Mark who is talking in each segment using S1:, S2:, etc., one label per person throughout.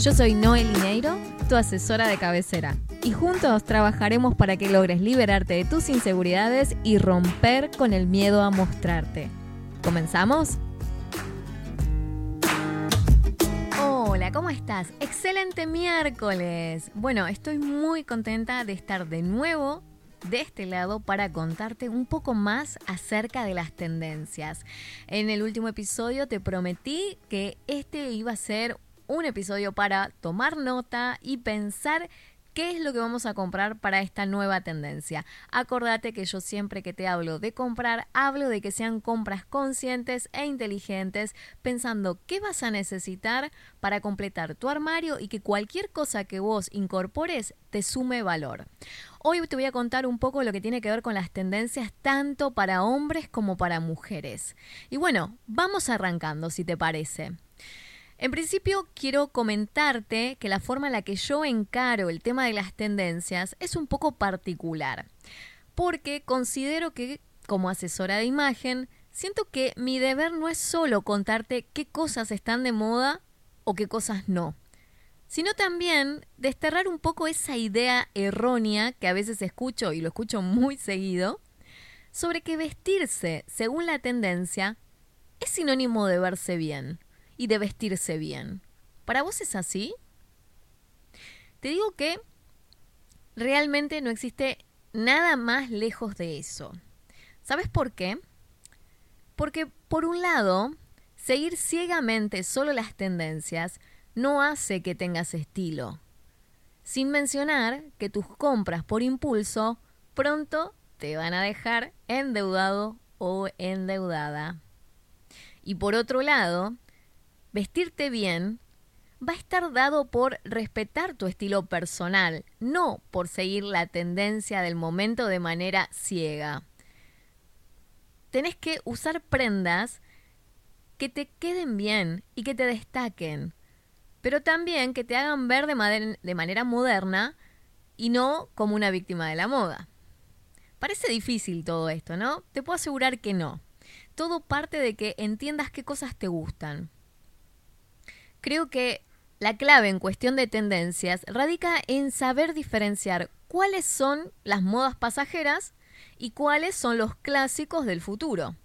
S1: Yo soy Noel Lineiro, tu asesora de cabecera, y juntos trabajaremos para que logres liberarte de tus inseguridades y romper con el miedo a mostrarte. ¿Comenzamos? Hola, ¿cómo estás? Excelente miércoles. Bueno, estoy muy contenta de estar de nuevo de este lado para contarte un poco más acerca de las tendencias. En el último episodio te prometí que este iba a ser un episodio para tomar nota y pensar ¿Qué es lo que vamos a comprar para esta nueva tendencia? Acordate que yo siempre que te hablo de comprar, hablo de que sean compras conscientes e inteligentes, pensando qué vas a necesitar para completar tu armario y que cualquier cosa que vos incorpores te sume valor. Hoy te voy a contar un poco lo que tiene que ver con las tendencias tanto para hombres como para mujeres. Y bueno, vamos arrancando si te parece. En principio quiero comentarte que la forma en la que yo encaro el tema de las tendencias es un poco particular, porque considero que como asesora de imagen, siento que mi deber no es solo contarte qué cosas están de moda o qué cosas no, sino también desterrar un poco esa idea errónea que a veces escucho y lo escucho muy seguido, sobre que vestirse según la tendencia es sinónimo de verse bien y de vestirse bien. ¿Para vos es así? Te digo que realmente no existe nada más lejos de eso. ¿Sabes por qué? Porque por un lado, seguir ciegamente solo las tendencias no hace que tengas estilo. Sin mencionar que tus compras por impulso pronto te van a dejar endeudado o endeudada. Y por otro lado, vestirte bien va a estar dado por respetar tu estilo personal, no por seguir la tendencia del momento de manera ciega. Tenés que usar prendas que te queden bien y que te destaquen, pero también que te hagan ver de, de manera moderna y no como una víctima de la moda. Parece difícil todo esto, ¿no? Te puedo asegurar que no. Todo parte de que entiendas qué cosas te gustan. Creo que la clave en cuestión de tendencias radica en saber diferenciar cuáles son las modas pasajeras y cuáles son los clásicos del futuro.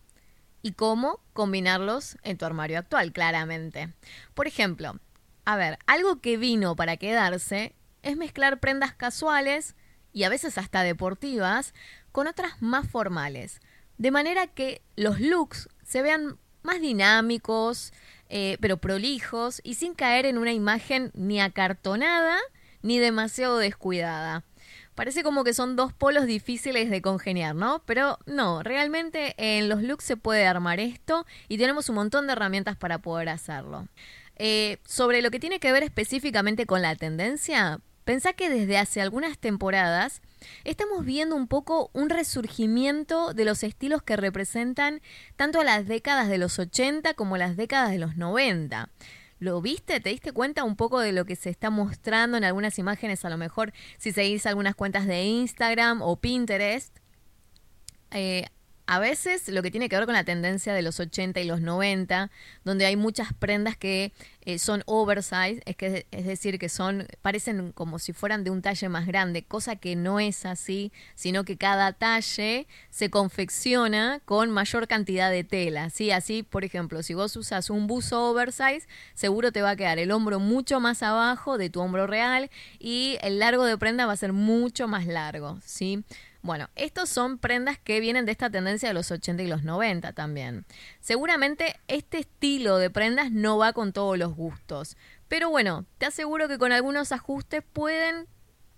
S1: Y cómo combinarlos en tu armario actual, claramente. Por ejemplo, a ver, algo que vino para quedarse es mezclar prendas casuales y a veces hasta deportivas con otras más formales. De manera que los looks se vean más dinámicos, eh, pero prolijos y sin caer en una imagen ni acartonada ni demasiado descuidada. Parece como que son dos polos difíciles de congeniar, ¿no? Pero no, realmente en los looks se puede armar esto y tenemos un montón de herramientas para poder hacerlo. Eh, sobre lo que tiene que ver específicamente con la tendencia, pensá que desde hace algunas temporadas estamos viendo un poco un resurgimiento de los estilos que representan tanto las décadas de los 80 como las décadas de los 90. ¿Lo viste? ¿Te diste cuenta un poco de lo que se está mostrando en algunas imágenes? A lo mejor si seguís algunas cuentas de Instagram o Pinterest. Eh, a veces lo que tiene que ver con la tendencia de los 80 y los 90, donde hay muchas prendas que eh, son oversize, es, que, es decir, que son parecen como si fueran de un talle más grande, cosa que no es así, sino que cada talle se confecciona con mayor cantidad de tela. ¿sí? Así, por ejemplo, si vos usas un buzo oversize, seguro te va a quedar el hombro mucho más abajo de tu hombro real y el largo de prenda va a ser mucho más largo. ¿sí? Bueno, estos son prendas que vienen de esta tendencia de los 80 y los 90 también. Seguramente este estilo de prendas no va con todos los gustos, pero bueno, te aseguro que con algunos ajustes pueden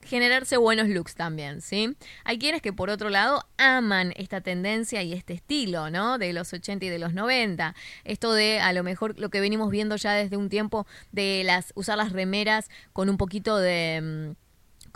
S1: generarse buenos looks también, ¿sí? Hay quienes que por otro lado aman esta tendencia y este estilo, ¿no? De los 80 y de los 90. Esto de a lo mejor lo que venimos viendo ya desde un tiempo de las usar las remeras con un poquito de mm,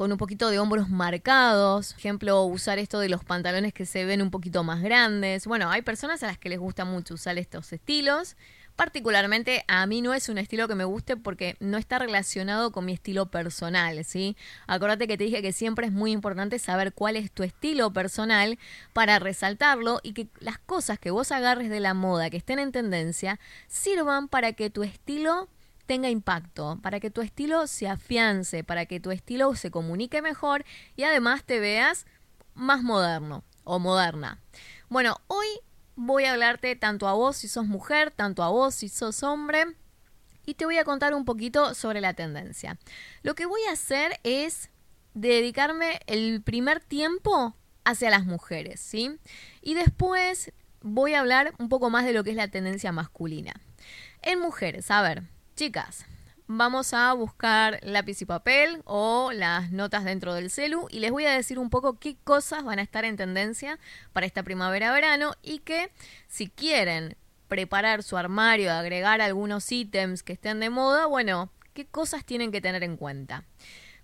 S1: con un poquito de hombros marcados. Ejemplo, usar esto de los pantalones que se ven un poquito más grandes. Bueno, hay personas a las que les gusta mucho usar estos estilos. Particularmente a mí no es un estilo que me guste porque no está relacionado con mi estilo personal, ¿sí? Acuérdate que te dije que siempre es muy importante saber cuál es tu estilo personal para resaltarlo y que las cosas que vos agarres de la moda que estén en tendencia sirvan para que tu estilo tenga impacto, para que tu estilo se afiance, para que tu estilo se comunique mejor y además te veas más moderno o moderna. Bueno, hoy voy a hablarte tanto a vos si sos mujer, tanto a vos si sos hombre, y te voy a contar un poquito sobre la tendencia. Lo que voy a hacer es dedicarme el primer tiempo hacia las mujeres, ¿sí? Y después voy a hablar un poco más de lo que es la tendencia masculina. En mujeres, a ver, chicas, vamos a buscar lápiz y papel o las notas dentro del celu y les voy a decir un poco qué cosas van a estar en tendencia para esta primavera-verano y que si quieren preparar su armario, agregar algunos ítems que estén de moda, bueno, qué cosas tienen que tener en cuenta.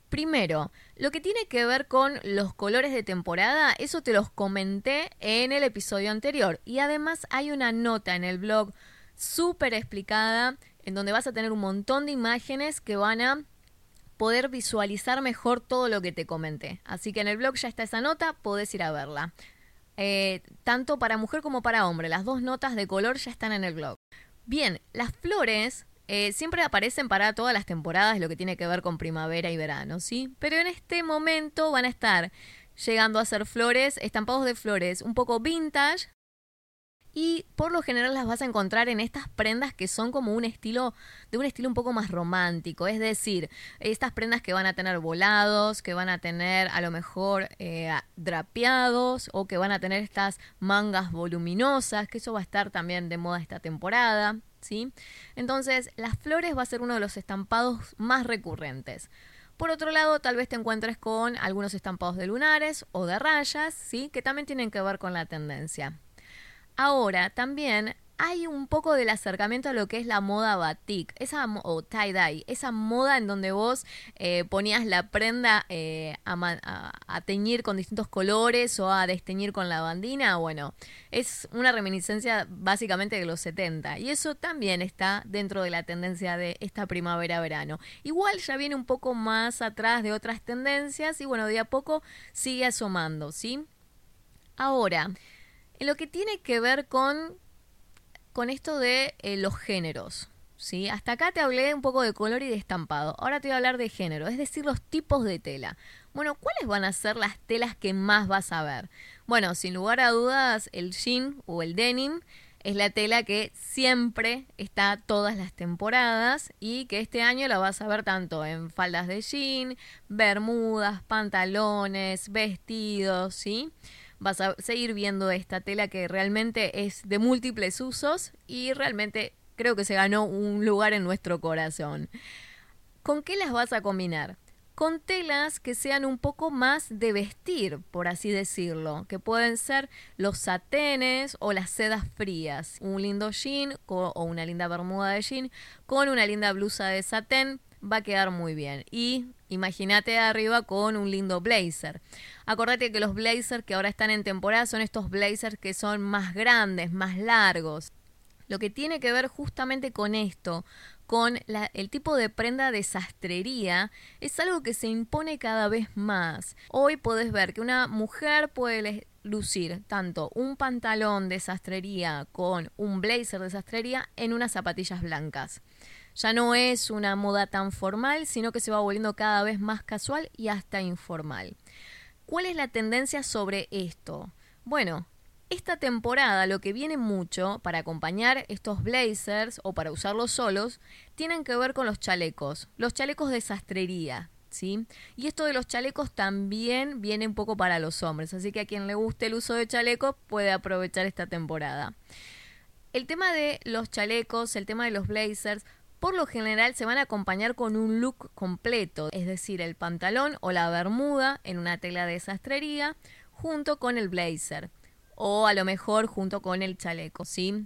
S1: Primero, lo que tiene que ver con los colores de temporada, eso te los comenté en el episodio anterior. Y además hay una nota en el blog súper explicada en donde vas a tener un montón de imágenes que van a poder visualizar mejor todo lo que te comenté. Así que en el blog ya está esa nota, podés ir a verla. Eh, tanto para mujer como para hombre, las dos notas de color ya están en el blog. Bien, las flores eh, siempre aparecen para todas las temporadas, lo que tiene que ver con primavera y verano, ¿sí? Pero en este momento van a estar llegando a ser flores, estampados de flores un poco vintage, y por lo general las vas a encontrar en estas prendas que son como un estilo de un estilo un poco más romántico, es decir, estas prendas que van a tener volados, que van a tener a lo mejor eh, drapeados o que van a tener estas mangas voluminosas, que eso va a estar también de moda esta temporada, ¿sí? Entonces, las flores va a ser uno de los estampados más recurrentes. Por otro lado, tal vez te encuentres con algunos estampados de lunares o de rayas, ¿sí? Que también tienen que ver con la tendencia. Ahora, también hay un poco del acercamiento a lo que es la moda batik, esa, o tie-dye, esa moda en donde vos eh, ponías la prenda eh, a, teñir con distintos colores o a desteñir con la bandina. Bueno, es una reminiscencia básicamente de los 70 y eso también está dentro de la tendencia de esta primavera-verano. Igual ya viene un poco más atrás de otras tendencias y bueno, de a poco sigue asomando, ¿sí? Ahora, en lo que tiene que ver con, con esto de eh, los géneros. ¿sí? Hasta acá te hablé un poco de color y de estampado. Ahora te voy a hablar de género, es decir, los tipos de tela. Bueno, ¿cuáles van a ser las telas que más vas a ver? Bueno, sin lugar a dudas, el jean o el denim es la tela que siempre está todas las temporadas y que este año la vas a ver tanto en faldas de jean, bermudas, pantalones, vestidos, ¿sí? Vas a seguir viendo esta tela que realmente es de múltiples usos y realmente creo que se ganó un lugar en nuestro corazón. ¿Con qué las vas a combinar? Con telas que sean un poco más de vestir, por así decirlo, que pueden ser los satenes o las sedas frías. Un lindo jean o una linda bermuda de jean con una linda blusa de satén va a quedar muy bien. Y imagínate arriba con un lindo blazer. Acordate que los blazers que ahora están en temporada son estos blazers que son más grandes, más largos. Lo que tiene que ver justamente con esto, con el tipo de prenda de sastrería, es algo que se impone cada vez más. Hoy podés ver que una mujer puede lucir tanto un pantalón de sastrería con un blazer de sastrería en unas zapatillas blancas ya no es una moda tan formal, sino que se va volviendo cada vez más casual y hasta informal. ¿Cuál es la tendencia sobre esto? Bueno, esta temporada lo que viene mucho para acompañar estos blazers o para usarlos solos tienen que ver con los chalecos, los chalecos de sastrería, ¿sí? Y esto de los chalecos también viene un poco para los hombres, así que a quien le guste el uso de chalecos puede aprovechar esta temporada. El tema de los chalecos, el tema de los blazers, por lo general se van a acompañar con un look completo, es decir, el pantalón o la bermuda en una tela de sastrería junto con el blazer o a lo mejor junto con el chaleco, ¿sí?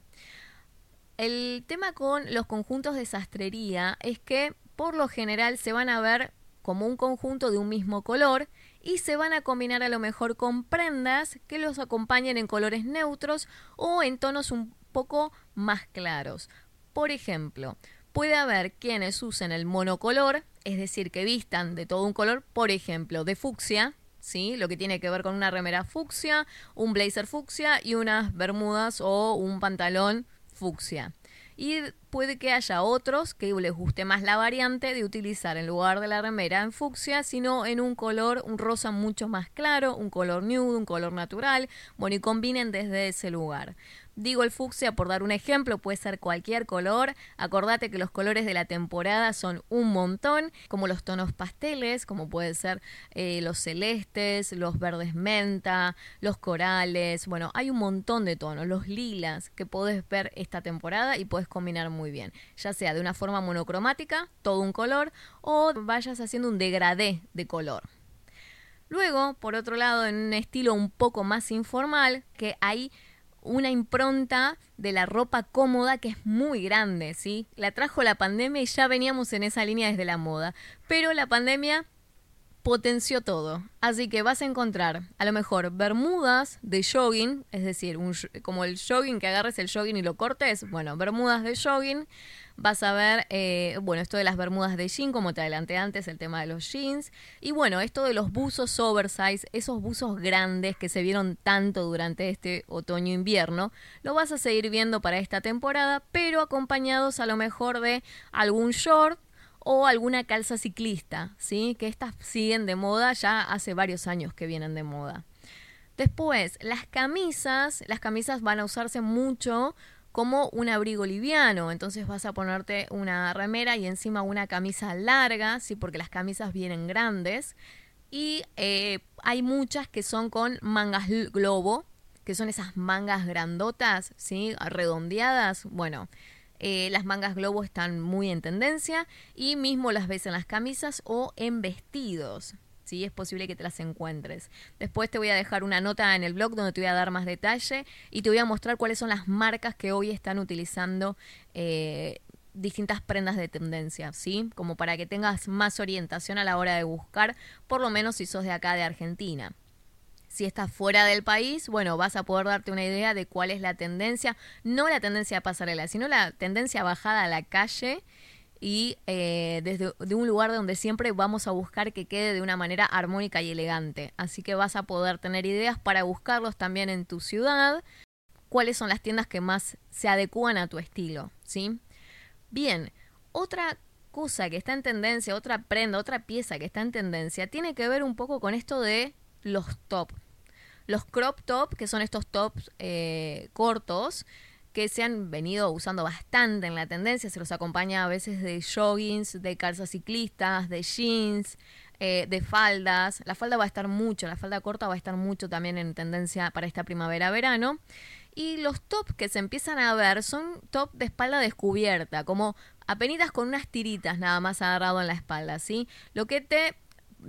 S1: El tema con los conjuntos de sastrería es que por lo general se van a ver como un conjunto de un mismo color y se van a combinar a lo mejor con prendas que los acompañen en colores neutros o en tonos un poco más claros. Por ejemplo, puede haber quienes usen el monocolor, es decir, que vistan de todo un color, por ejemplo, de fucsia, ¿sí? Lo que tiene que ver con una remera fucsia, un blazer fucsia y unas bermudas o un pantalón fucsia. Y puede que haya otros que les guste más la variante de utilizar en lugar de la remera en fucsia, sino en un color, un rosa mucho más claro, un color nude, un color natural, bueno, y combinen desde ese lugar. Digo el fucsia por dar un ejemplo, puede ser cualquier color. Acordate que los colores de la temporada son un montón, como los tonos pasteles, como puede ser eh, los celestes, los verdes menta, los corales. Bueno, hay un montón de tonos, los lilas que podés ver esta temporada y puedes combinar muy bien, ya sea de una forma monocromática, todo un color, o vayas haciendo un degradé de color. Luego, por otro lado, en un estilo un poco más informal, que hay una impronta de la ropa cómoda que es muy grande, ¿sí? La trajo la pandemia y ya veníamos en esa línea desde la moda. Pero la pandemia potenció todo. Así que vas a encontrar a lo mejor bermudas de jogging, es decir, un, como el jogging que agarres el jogging y lo cortes, bueno, bermudas de jogging. Vas a ver, eh, bueno, esto de las bermudas de jean, como te adelanté antes, el tema de los jeans. Y bueno, esto de los buzos oversize, esos buzos grandes que se vieron tanto durante este otoño-invierno, lo vas a seguir viendo para esta temporada, pero acompañados a lo mejor de algún short o alguna calza ciclista, ¿sí? Que estas siguen de moda, ya hace varios años que vienen de moda. Después, las camisas, las camisas van a usarse mucho como un abrigo liviano, entonces vas a ponerte una remera y encima una camisa larga, ¿sí? Porque las camisas vienen grandes. Y eh, hay muchas que son con mangas globo, que son esas mangas grandotas, ¿sí? Redondeadas. Bueno, eh, las mangas globo están muy en tendencia y mismo las ves en las camisas o en vestidos. Sí, es posible que te las encuentres. Después te voy a dejar una nota en el blog donde te voy a dar más detalle y te voy a mostrar cuáles son las marcas que hoy están utilizando eh, distintas prendas de tendencia, ¿sí? Como para que tengas más orientación a la hora de buscar, por lo menos si sos de acá de Argentina. Si estás fuera del país, bueno, vas a poder darte una idea de cuál es la tendencia, no la tendencia a pasarela, sino la tendencia bajada a la calle y eh, desde de un lugar donde siempre vamos a buscar que quede de una manera armónica y elegante. Así que vas a poder tener ideas para buscarlos también en tu ciudad, cuáles son las tiendas que más se adecúan a tu estilo, ¿sí? Bien, otra cosa que está en tendencia, otra prenda, otra pieza que está en tendencia, tiene que ver un poco con esto de los top. Los crop top, que son estos tops eh, cortos, que se han venido usando bastante en la tendencia, se los acompaña a veces de joggings, de calzas ciclistas, de jeans, eh, de faldas. La falda va a estar mucho, la falda corta va a estar mucho también en tendencia para esta primavera-verano. Y los tops que se empiezan a ver son top de espalda descubierta, como apenitas con unas tiritas nada más agarrado en la espalda, ¿sí? Lo que te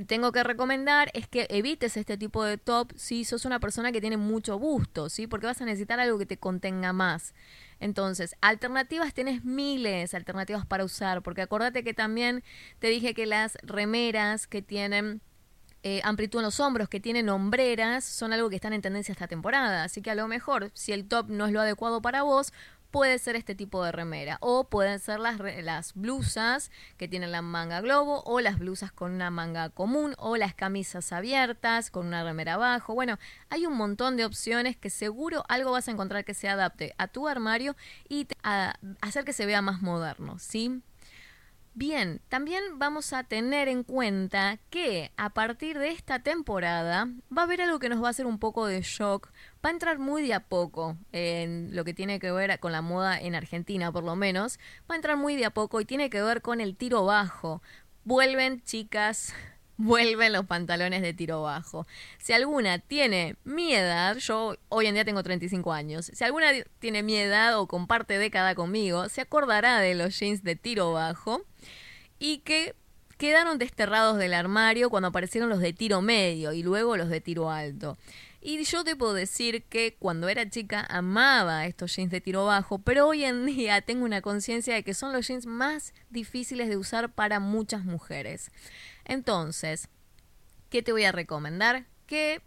S1: tengo que recomendar es que evites este tipo de top si sos una persona que tiene mucho busto, ¿sí? Porque vas a necesitar algo que te contenga más. Entonces, alternativas tienes miles, alternativas para usar, porque acordate que también te dije que las remeras que tienen eh, amplitud en los hombros, que tienen hombreras, son algo que están en tendencia esta temporada. Así que a lo mejor, si el top no es lo adecuado para vos, puede ser este tipo de remera o pueden ser las, las blusas que tienen la manga globo o las blusas con una manga común o las camisas abiertas con una remera abajo. Bueno, hay un montón de opciones que seguro algo vas a encontrar que se adapte a tu armario y a hacer que se vea más moderno, ¿sí? Bien, también vamos a tener en cuenta que a partir de esta temporada va a haber algo que nos va a hacer un poco de shock. Va a entrar muy de a poco en lo que tiene que ver con la moda en Argentina, por lo menos. Va a entrar muy de a poco y tiene que ver con el tiro bajo. Vuelven, chicas, vuelven los pantalones de tiro bajo. Si alguna tiene mi edad, yo hoy en día tengo 35 años, si alguna tiene mi edad o comparte década conmigo, se acordará de los jeans de tiro bajo y que quedaron desterrados del armario cuando aparecieron los de tiro medio y luego los de tiro alto. Y yo te puedo decir que cuando era chica amaba estos jeans de tiro bajo, pero hoy en día tengo una conciencia de que son los jeans más difíciles de usar para muchas mujeres. Entonces, ¿qué te voy a recomendar? Que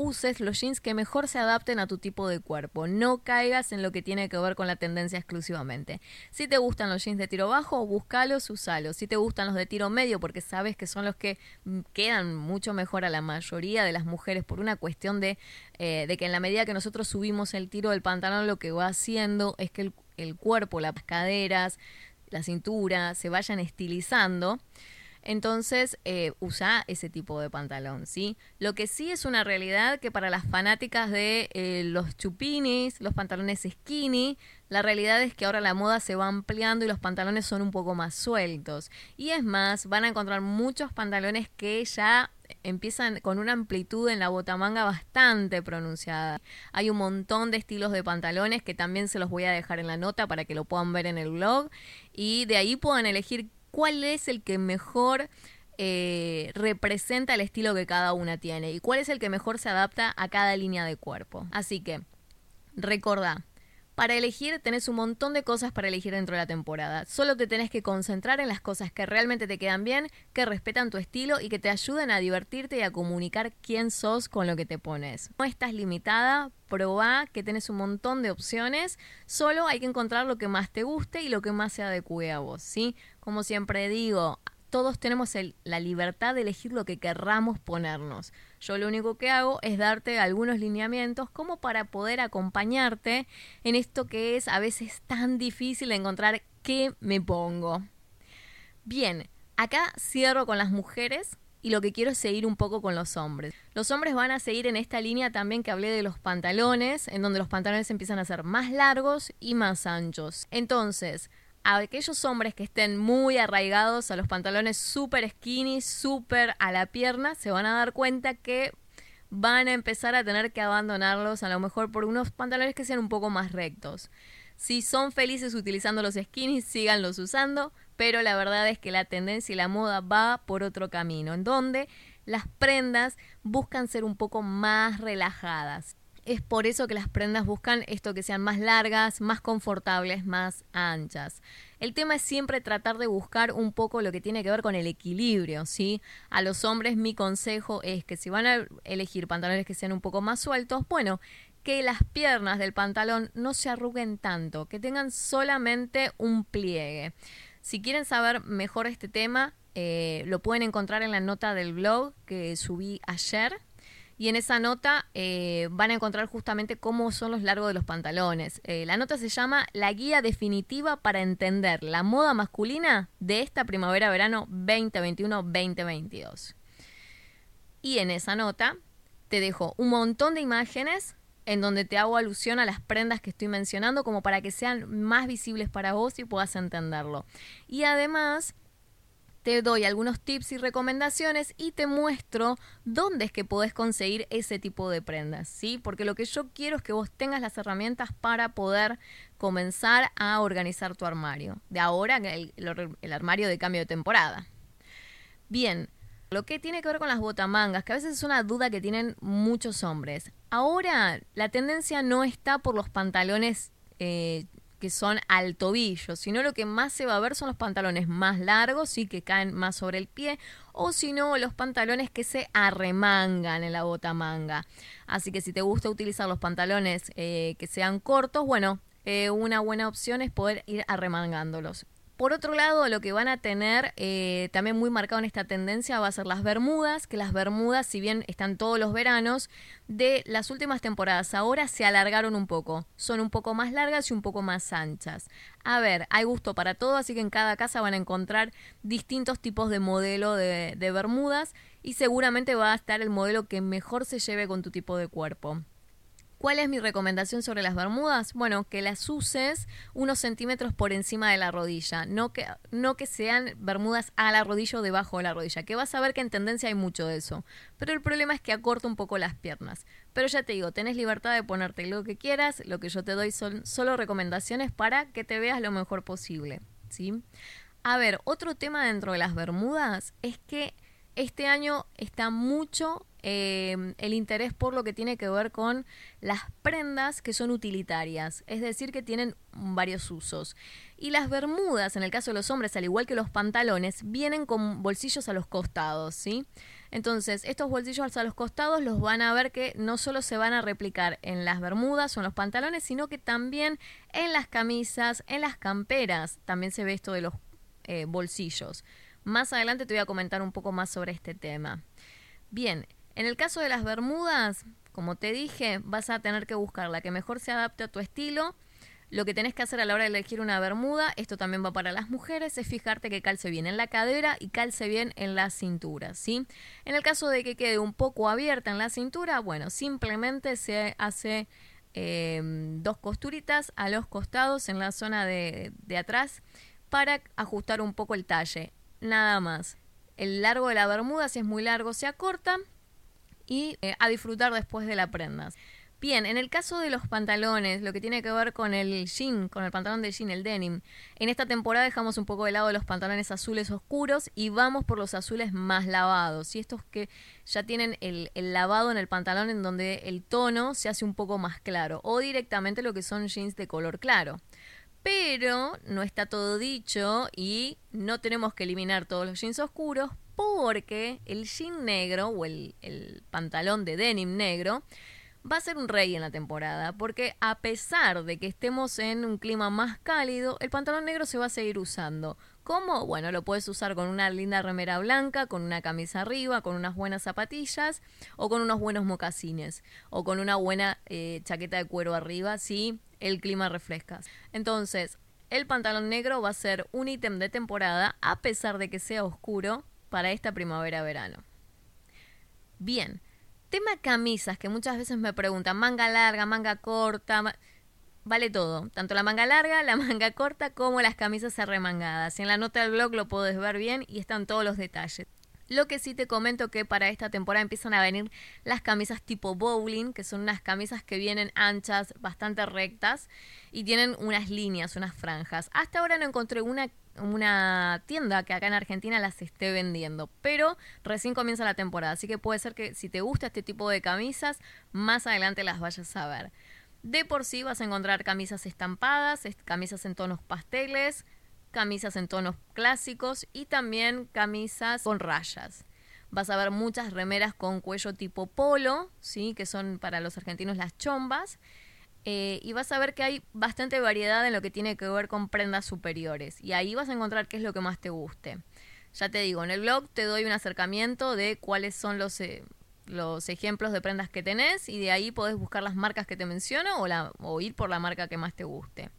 S1: uses los jeans que mejor se adapten a tu tipo de cuerpo. No caigas en lo que tiene que ver con la tendencia exclusivamente. Si te gustan los jeans de tiro bajo, búscalos, usalos. Si te gustan los de tiro medio, porque sabes que son los que mm, quedan mucho mejor a la mayoría de las mujeres por una cuestión de, eh, de que en la medida que nosotros subimos el tiro del pantalón, lo que va haciendo es que el cuerpo, las caderas, la cintura se vayan estilizando. Entonces, eh, usa ese tipo de pantalón, ¿sí? Lo que sí es una realidad que para las fanáticas de eh, los chupinis, los pantalones skinny, la realidad es que ahora la moda se va ampliando y los pantalones son un poco más sueltos. Y es más, van a encontrar muchos pantalones que ya empiezan con una amplitud en la botamanga bastante pronunciada. Hay un montón de estilos de pantalones que también se los voy a dejar en la nota para que lo puedan ver en el blog y de ahí puedan elegir cuál es el que mejor eh, representa el estilo que cada una tiene y cuál es el que mejor se adapta a cada línea de cuerpo. Así que, recordá, para elegir tenés un montón de cosas para elegir dentro de la temporada. Solo te tenés que concentrar en las cosas que realmente te quedan bien, que respetan tu estilo y que te ayuden a divertirte y a comunicar quién sos con lo que te pones. No estás limitada, probá que tenés un montón de opciones, solo hay que encontrar lo que más te guste y lo que más se adecue a vos, ¿sí? Como siempre digo, todos tenemos la libertad de elegir lo que querramos ponernos. Yo lo único que hago es darte algunos lineamientos como para poder acompañarte en esto que es a veces tan difícil encontrar qué me pongo. Bien, acá cierro con las mujeres y lo que quiero es seguir un poco con los hombres. Los hombres van a seguir en esta línea también que hablé de los pantalones, en donde los pantalones empiezan a ser más largos y más anchos. Entonces, a aquellos hombres que estén muy arraigados a los pantalones super skinny, súper a la pierna, se van a dar cuenta que van a empezar a tener que abandonarlos a lo mejor por unos pantalones que sean un poco más rectos. Si son felices utilizando los skinny, síganlos usando, pero la verdad es que la tendencia y la moda va por otro camino, en donde las prendas buscan ser un poco más relajadas. Es por eso que las prendas buscan esto que sean más largas, más confortables, más anchas. El tema es siempre tratar de buscar un poco lo que tiene que ver con el equilibrio, ¿sí? A los hombres mi consejo es que si van a elegir pantalones que sean un poco más sueltos, bueno, que las piernas del pantalón no se arruguen tanto, que tengan solamente un pliegue. Si quieren saber mejor este tema, eh, lo pueden encontrar en la nota del blog que subí ayer y en esa nota eh, van a encontrar justamente cómo son los largos de los pantalones. Eh, la nota se llama La guía definitiva para entender la moda masculina de esta primavera-verano 2021-2022. Y en esa nota te dejo un montón de imágenes en donde te hago alusión a las prendas que estoy mencionando como para que sean más visibles para vos y puedas entenderlo. Y además te doy algunos tips y recomendaciones y te muestro dónde es que podés conseguir ese tipo de prendas, ¿sí? Porque lo que yo quiero es que vos tengas las herramientas para poder comenzar a organizar tu armario. De ahora, el, el armario de cambio de temporada. Bien, lo que tiene que ver con las botamangas, que a veces es una duda que tienen muchos hombres. Ahora, la tendencia no está por los pantalones eh, que son al tobillo, sino lo que más se va a ver son los pantalones más largos y que caen más sobre el pie, o si no, los pantalones que se arremangan en la bota manga. Así que si te gusta utilizar los pantalones eh, que sean cortos, bueno, eh, una buena opción es poder ir arremangándolos. Por otro lado, lo que van a tener eh, también muy marcado en esta tendencia va a ser las bermudas, que las bermudas, si bien están todos los veranos, de las últimas temporadas ahora se alargaron un poco. Son un poco más largas y un poco más anchas. A ver, hay gusto para todo, así que en cada casa van a encontrar distintos tipos de modelo de, de bermudas y seguramente va a estar el modelo que mejor se lleve con tu tipo de cuerpo. ¿Cuál es mi recomendación sobre las bermudas? Bueno, que las uses unos centímetros por encima de la rodilla, no que, no que sean bermudas a la rodilla o debajo de la rodilla, que vas a ver que en tendencia hay mucho de eso. Pero el problema es que acorta un poco las piernas. Pero ya te digo, tenés libertad de ponerte lo que quieras, lo que yo te doy son solo recomendaciones para que te veas lo mejor posible. ¿sí? A ver, otro tema dentro de las bermudas es que este año está mucho eh, el interés por lo que tiene que ver con las prendas que son utilitarias, es decir, que tienen varios usos. Y las bermudas, en el caso de los hombres, al igual que los pantalones, vienen con bolsillos a los costados, ¿sí? Entonces, estos bolsillos a los costados los van a ver que no solo se van a replicar en las bermudas o en los pantalones, sino que también en las camisas, en las camperas, también se ve esto de los eh, bolsillos. Más adelante te voy a comentar un poco más sobre este tema. Bien, en el caso de las bermudas, como te dije, vas a tener que buscar la que mejor se adapte a tu estilo lo que tenés que hacer a la hora de elegir una bermuda, esto también va para las mujeres, es fijarte que calce bien en la cadera y calce bien en la cintura, ¿sí? En el caso de que quede un poco abierta en la cintura, bueno, simplemente se hace em, dos costuritas a los costados en la zona de, atrás para ajustar un poco el talle, nada más. El largo de la bermuda, si es muy largo, se acorta y eh, a disfrutar después de la prenda. Bien, en el caso de los pantalones, lo que tiene que ver con el jean, con el pantalón de jean, el denim, en esta temporada dejamos un poco de lado los pantalones azules oscuros y vamos por los azules más lavados. Y estos que ya tienen el, el lavado en el pantalón en donde el tono se hace un poco más claro. O directamente lo que son jeans de color claro. Pero no está todo dicho y no tenemos que eliminar todos los jeans oscuros porque el jean negro o el, pantalón de denim negro va a ser un rey en la temporada, porque a pesar de que estemos en un clima más cálido, el pantalón negro se va a seguir usando. ¿Cómo? Bueno, lo puedes usar con una linda remera blanca, con una camisa arriba, con unas buenas zapatillas o con unos buenos mocasines o con una buena eh, chaqueta de cuero arriba si el clima refresca. Entonces, el pantalón negro va a ser un ítem de temporada a pesar de que sea oscuro para esta primavera-verano. Bien, Tema camisas, que muchas veces me preguntan, manga larga, manga corta, vale todo, tanto la manga larga, la manga corta, como las camisas arremangadas. En la nota del blog lo puedes ver bien y están todos los detalles. Lo que sí te comento que para esta temporada empiezan a venir las camisas tipo bowling, que son unas camisas que vienen anchas, bastante rectas y tienen unas líneas, unas franjas. Hasta ahora no encontré una una tienda que acá en Argentina las esté vendiendo, pero recién comienza la temporada, así que puede ser que si te gusta este tipo de camisas, más adelante las vayas a ver. De por sí vas a encontrar camisas estampadas, camisas en tonos pasteles, camisas en tonos clásicos y también camisas con rayas. Vas a ver muchas remeras con cuello tipo polo, ¿sí? que son para los argentinos las chombas eh, y vas a ver que hay bastante variedad en lo que tiene que ver con prendas superiores. Y ahí vas a encontrar qué es lo que más te guste. Ya te digo, en el blog te doy un acercamiento de cuáles son los, eh, los ejemplos de prendas que tenés y de ahí podés buscar las marcas que te menciono o, o ir por la marca que más te guste.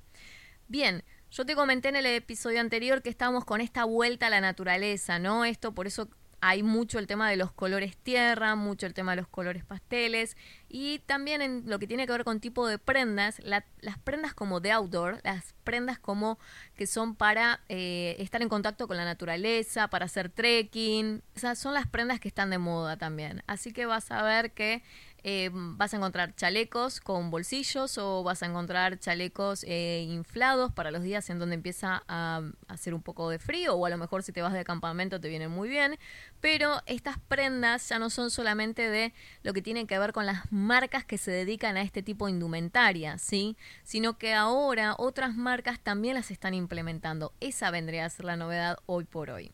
S1: Bien, yo te comenté en el episodio anterior que estábamos con esta vuelta a la naturaleza, ¿no? Esto por eso hay mucho el tema de los colores tierra, mucho el tema de los colores pasteles y también en lo que tiene que ver con tipo de prendas, las prendas como de outdoor, las prendas como que son para eh, estar en contacto con la naturaleza, para hacer trekking, esas son las prendas que están de moda también. Así que vas a ver que eh, vas a encontrar chalecos con bolsillos o vas a encontrar chalecos eh, inflados para los días en donde empieza a, hacer un poco de frío o a lo mejor si te vas de campamento te vienen muy bien. Pero estas prendas ya no son solamente de lo que tiene que ver con las marcas que se dedican a este tipo de indumentaria, ¿sí? Sino que ahora otras marcas también las están implementando. Esa vendría a ser la novedad hoy por hoy.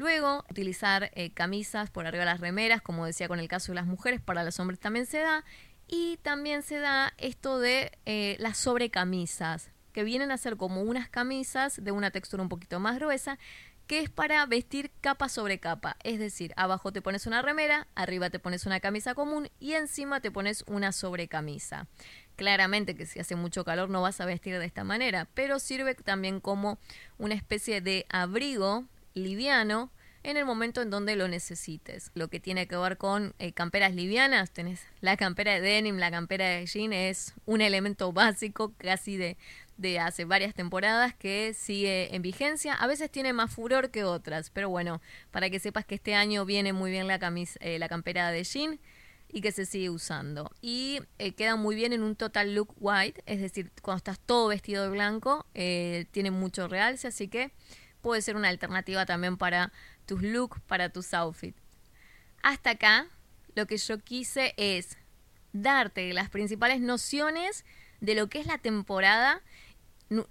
S1: Luego, utilizar eh, camisas por arriba de las remeras, como decía con el caso de las mujeres, para los hombres también se da. Y también se da esto de eh, las sobrecamisas, que vienen a ser como unas camisas de una textura un poquito más gruesa, que es para vestir capa sobre capa. Es decir, abajo te pones una remera, arriba te pones una camisa común y encima te pones una sobrecamisa. Claramente que si hace mucho calor no vas a vestir de esta manera, pero sirve también como una especie de abrigo liviano en el momento en donde lo necesites. Lo que tiene que ver con eh, camperas livianas, tenés la campera de denim, la campera de jean, es un elemento básico casi de, de hace varias temporadas que sigue en vigencia. A veces tiene más furor que otras, pero bueno, para que sepas que este año viene muy bien la, camisa, eh, la campera de jean y que se sigue usando. Y eh, queda muy bien en un total look white, es decir, cuando estás todo vestido de blanco, tiene mucho realce, así que puede ser una alternativa también para tus looks, para tus outfits. Hasta acá lo que yo quise es darte las principales nociones de lo que es la temporada,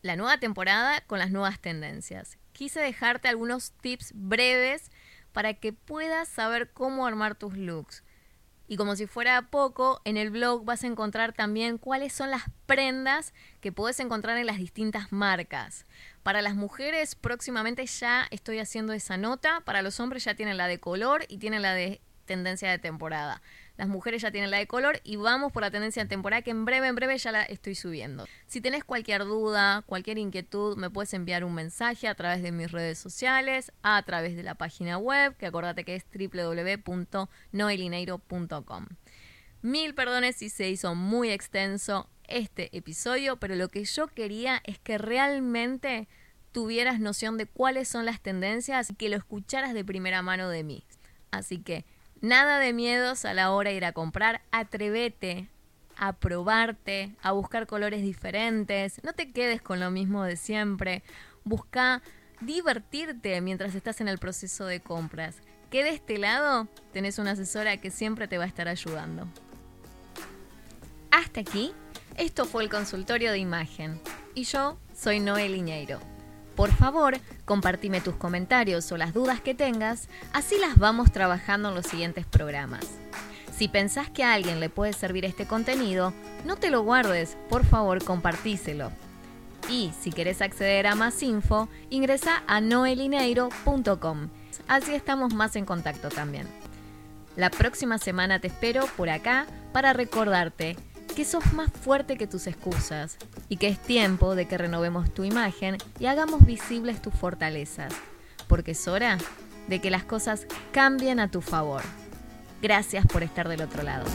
S1: la nueva temporada con las nuevas tendencias. Quise dejarte algunos tips breves para que puedas saber cómo armar tus looks. Y como si fuera poco, en el blog vas a encontrar también cuáles son las prendas que puedes encontrar en las distintas marcas. Para las mujeres próximamente ya estoy haciendo esa nota, para los hombres ya tienen la de color y tienen la de tendencia de temporada. Las mujeres ya tienen la de color y vamos por la tendencia de temporada que en breve, en breve ya la estoy subiendo. Si tenés cualquier duda, cualquier inquietud, me puedes enviar un mensaje a través de mis redes sociales, a través de la página web, que acordate que es www.noelineiro.com. Mil perdones si se hizo muy extenso este episodio, pero lo que yo quería es que realmente tuvieras noción de cuáles son las tendencias y que lo escucharas de primera mano de mí. Así que Nada de miedos a la hora de ir a comprar. Atrévete a probarte, a buscar colores diferentes. No te quedes con lo mismo de siempre. Busca divertirte mientras estás en el proceso de compras. Que de este lado tenés una asesora que siempre te va a estar ayudando. Hasta aquí, esto fue el consultorio de imagen. Y yo soy Noel Iñeiro. Por favor, compartime tus comentarios o las dudas que tengas, así las vamos trabajando en los siguientes programas. Si pensás que a alguien le puede servir este contenido, no te lo guardes, por favor compartíselo. Y si querés acceder a más info, ingresa a noelineiro.com. Así estamos más en contacto también. La próxima semana te espero por acá para recordarte que sos más fuerte que tus excusas y que es tiempo de que renovemos tu imagen y hagamos visibles tus fortalezas, porque es hora de que las cosas cambien a tu favor. Gracias por estar del otro lado.